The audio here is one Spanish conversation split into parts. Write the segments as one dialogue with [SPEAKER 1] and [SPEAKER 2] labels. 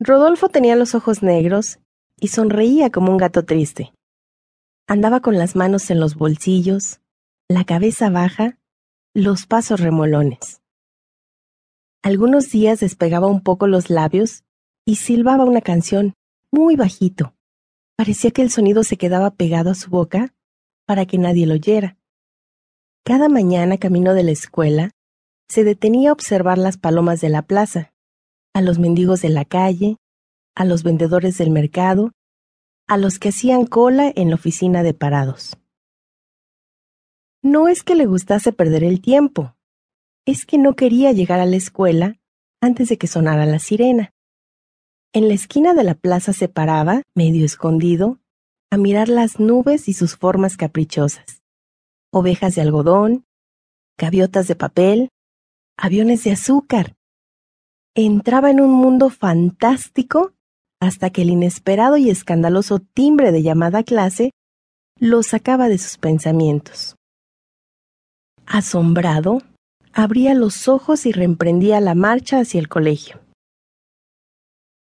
[SPEAKER 1] Rodolfo tenía los ojos negros y sonreía como un gato triste. Andaba con las manos en los bolsillos, la cabeza baja, los pasos remolones. Algunos días despegaba un poco los labios y silbaba una canción muy bajito. Parecía que el sonido se quedaba pegado a su boca para que nadie lo oyera. Cada mañana camino de la escuela, se detenía a observar las palomas de la plaza, a los mendigos de la calle, a los vendedores del mercado, a los que hacían cola en la oficina de parados. No es que le gustase perder el tiempo, es que no quería llegar a la escuela antes de que sonara la sirena. En la esquina de la plaza se paraba, medio escondido, a mirar las nubes y sus formas caprichosas. Ovejas de algodón, gaviotas de papel, aviones de azúcar. Entraba en un mundo fantástico hasta que el inesperado y escandaloso timbre de llamada clase lo sacaba de sus pensamientos. Asombrado, abría los ojos y reemprendía la marcha hacia el colegio.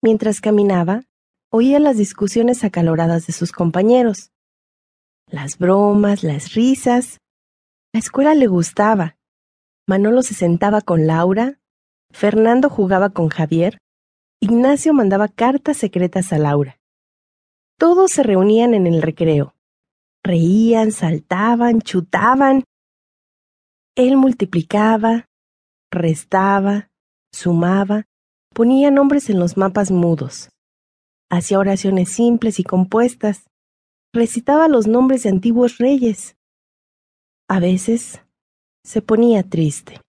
[SPEAKER 1] Mientras caminaba, oía las discusiones acaloradas de sus compañeros. Las bromas, las risas. La escuela le gustaba. Manolo se sentaba con Laura, Fernando jugaba con Javier, Ignacio mandaba cartas secretas a Laura. Todos se reunían en el recreo. Reían, saltaban, chutaban. Él multiplicaba, restaba, sumaba, Ponía nombres en los mapas mudos. Hacía oraciones simples y compuestas. Recitaba los nombres de antiguos reyes. A veces se ponía triste.